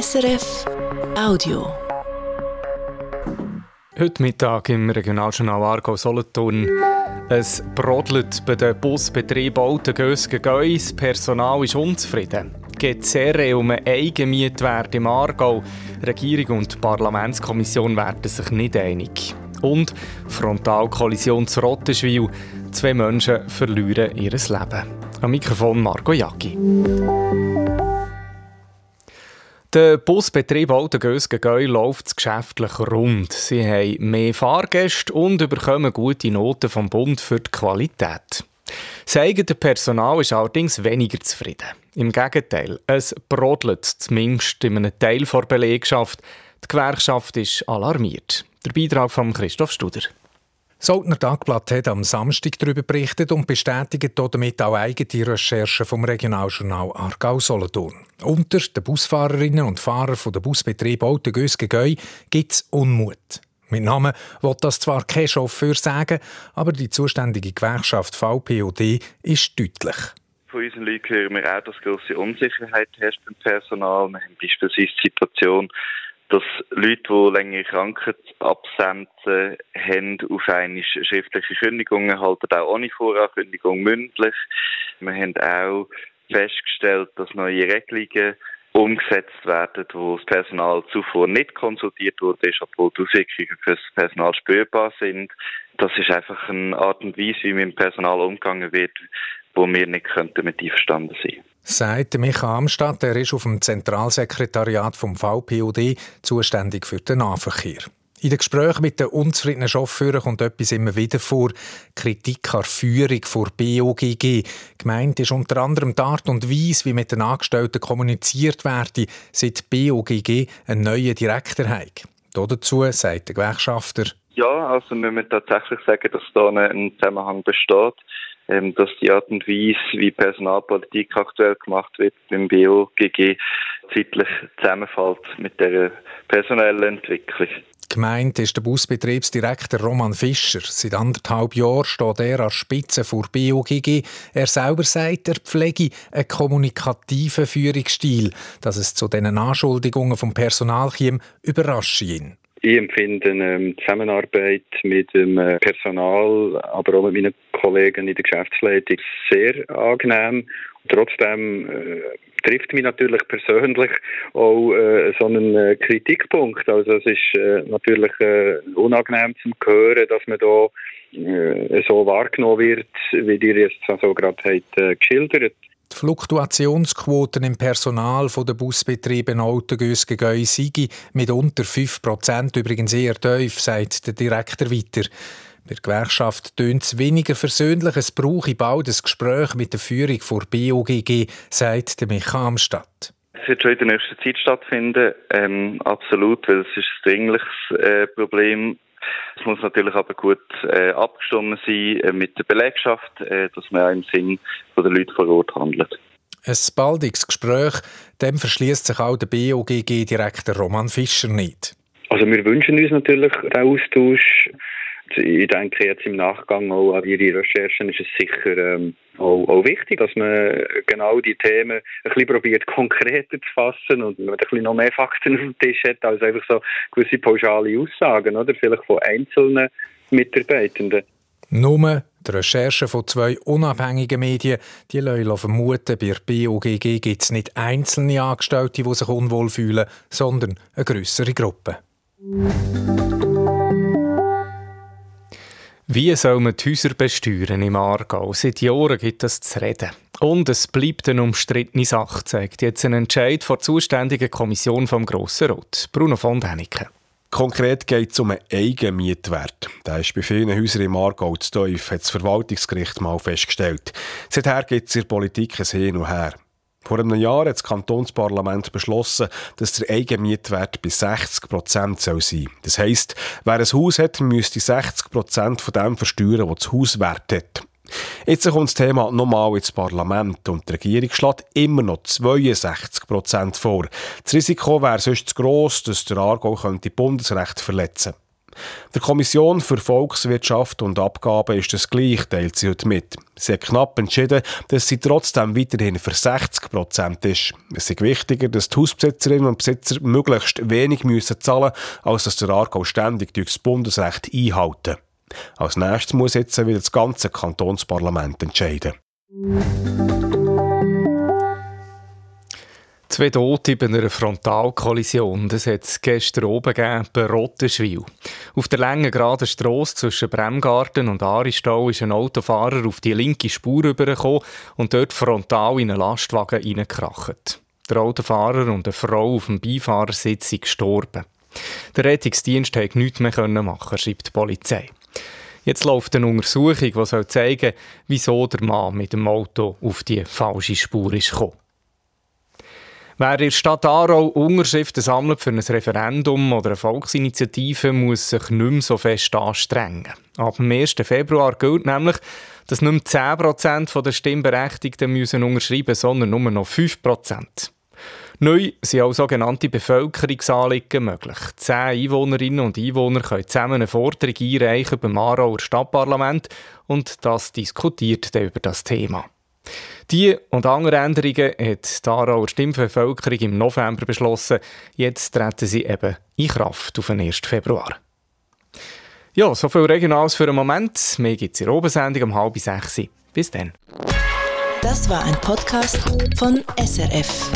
SRF Audio. Heute Mittag im Regionaljournal Argo Solothurn. Es brodelt bei den Busbetrieben Altengösgen Das Personal ist unzufrieden. Gezerre um einen Eigenmietwert im Aargau. Regierung und Parlamentskommission werden sich nicht einig. Und Frontalkollision zu Rottenschwil. Zwei Menschen verlieren ihr Leben. Am Mikrofon Marco Jacki. Der Busbetrieb Altengösgen läuft geschäftlich rund. Sie haben mehr Fahrgäste und bekommen gute Noten vom Bund für die Qualität. Das eigene Personal ist allerdings weniger zufrieden. Im Gegenteil, es brodelt zumindest in einem Teil der Belegschaft. Die Gewerkschaft ist alarmiert. Der Beitrag von Christoph Studer. Soldner Tagblatt hat am Samstag darüber berichtet und bestätigt damit auch eigene Recherchen vom Regionaljournal Aargau-Solothurn. Unter den Busfahrerinnen und Fahrern der Busbetrieb Autogös-Gegäu gibt es Unmut. Mit Namen will das zwar kein Chauffeur sagen, aber die zuständige Gewerkschaft VPOD ist deutlich. Von unseren Leuten hören wir auch, dass grosse Unsicherheit herrscht beim Personal. Wir haben beispielsweise die Situation, dass Leute, die längere Krankheitsabsenzen haben, auf eine schriftliche Kündigung erhalten, auch ohne Vorankündigung mündlich. Wir haben auch festgestellt, dass neue Regelungen umgesetzt werden, wo das Personal zuvor nicht konsultiert wurde, obwohl die Auswirkungen für das Personal spürbar sind. Das ist einfach eine Art und Weise, wie mit dem Personal umgegangen wird, wo wir nicht könnten mit einverstanden sein könnten. Sagt Micha Amstadt, er ist auf dem Zentralsekretariat vom VPOD zuständig für den Nahverkehr. In den Gesprächen mit den unzufriedenen Chauffeuren kommt etwas immer wieder vor. Kritik an Führung vor BOGG. Gemeint ist unter anderem die Art und Weise, wie mit den Angestellten kommuniziert werde, seit BOGG einen neuen Direktor hat. Dazu sagt der Gewerkschafter. Ja, also wir müssen tatsächlich sagen, dass da ein Zusammenhang besteht ähm, dass die Art und Weise, wie Personalpolitik aktuell gemacht wird beim BOGG, zeitlich zusammenfällt mit der personellen Entwicklung. Gemeint ist der Busbetriebsdirektor Roman Fischer. Seit anderthalb Jahren steht er als Spitze vor BOGG. Er selber sagt, er pflege einen kommunikativen Führungsstil. Dass es zu diesen Anschuldigungen vom Personal käme, überrasche ihn. Ich empfinde ähm, Zusammenarbeit mit dem äh, Personal, aber auch mit meinen Kollegen in der Geschäftsleitung sehr angenehm. Trotzdem äh, trifft mich natürlich persönlich auch äh, so einen äh, Kritikpunkt. Also es ist äh, natürlich äh, unangenehm zu hören, dass man da so wahrgenommen wird, wie ihr jetzt so gerade habt, geschildert die Fluktuationsquoten im Personal der Busbetriebe Autogösgegäu sei mit unter 5% übrigens eher tief, sagt der Direktor weiter. Bei der Gewerkschaft tönt es weniger versöhnlich, es brauche bald ein Gespräch mit der Führung vor BOGG, sagt der Micha Amstadt. Es wird schon in der nächsten Zeit stattfinden, ähm, absolut, weil es ist ein dringliches äh, Problem es muss natürlich aber gut äh, abgestimmt sein äh, mit der Belegschaft, äh, dass man auch im Sinn der Leute vor Ort handelt. Ein baldiges Gespräch, dem verschließt sich auch der BOGG-Direktor Roman Fischer nicht. Also wir wünschen uns natürlich den Austausch ich denke jetzt im Nachgang auch an Ihre Recherchen ist es sicher ähm, auch, auch, wichtig, dass man genau die Themen ein bisschen probiert konkreter zu fassen und man ein bisschen noch mehr Fakten auf dem Tisch hat als einfach so gewisse pauschale Aussagen oder vielleicht von einzelnen Mitarbeitenden. Nur die Recherchen von zwei unabhängigen Medien die lassen vermuten, bei der BOGG gibt es nicht einzelne Angestellte, die sich unwohl fühlen, sondern eine größere Gruppe. Wie soll man die Häuser besteuern im Aargau? Seit Jahren gibt es zu reden. Und es bleibt eine umstrittene Sache, zeigt jetzt ein Entscheid vor der zuständigen Kommission vom Grossen Rot. Bruno von Däniken. Konkret geht es um einen Eigenmietwert. Der ist bei vielen Häusern im Aargau zu tief, hat das Verwaltungsgericht mal festgestellt. Seither gibt es in der Politik ein Hin und Her. Vor einem Jahr hat das Kantonsparlament beschlossen, dass der Eigenmietwert bei 60 Prozent sein soll. Das heisst, wer ein Haus hat, müsste 60 Prozent von dem versteuern, was das Haus wert hat. Jetzt kommt das Thema nochmal ins Parlament und die Regierung schlägt immer noch 62 Prozent vor. Das Risiko wäre sonst zu gross, dass der Aargau könnte Bundesrecht verletzen Der Kommission für Volkswirtschaft und Abgaben ist das gleich, teilt sie heute mit. Sie hat knapp entschieden, dass sie trotzdem weiterhin für 60 Prozent ist. Es ist wichtiger, dass die Hausbesitzerinnen und Besitzer möglichst wenig müssen zahlen müssen, als dass der Aargau ständig durch das Bundesrecht einhalten. Als nächstes muss jetzt wieder das ganze Kantonsparlament entscheiden. Zwei Tote bei einer Frontalkollision. Das hat es gestern oben gegeben, bei Rottenschwil. Auf der langen geraden Strasse zwischen Bremgarten und Aristau ist ein Autofahrer auf die linke Spur übergekommen und dort frontal in einen Lastwagen reingekracht. Der Autofahrer und eine Frau auf dem Beifahrersitz sind gestorben. Der Rettungsdienst konnte nichts mehr machen, schreibt die Polizei. Jetzt läuft eine Untersuchung, die soll zeigen wieso der Mann mit dem Auto auf die falsche Spur ist gekommen. Wer in der Stadt Aarau Unterschriften sammelt für ein Referendum oder eine Volksinitiative, muss sich nicht mehr so fest anstrengen. Ab dem 1. Februar gilt nämlich, dass nicht mehr 10% der Stimmberechtigten müssen unterschreiben müssen, sondern nur noch 5%. Neu sind auch sogenannte Bevölkerungsanliegen möglich. Zehn Einwohnerinnen und Einwohner können zusammen eine Forderung einreichen beim Aarauer Stadtparlament und das diskutiert dann über das Thema. Die und andere Änderungen hat die Aarauer Stimmbevölkerung im November beschlossen. Jetzt treten sie eben in Kraft auf den 1. Februar. Ja, so viel Regionales für einen Moment. Mehr gibt es in der Obensendung um halb sechs. Bis dann. Das war ein Podcast von SRF.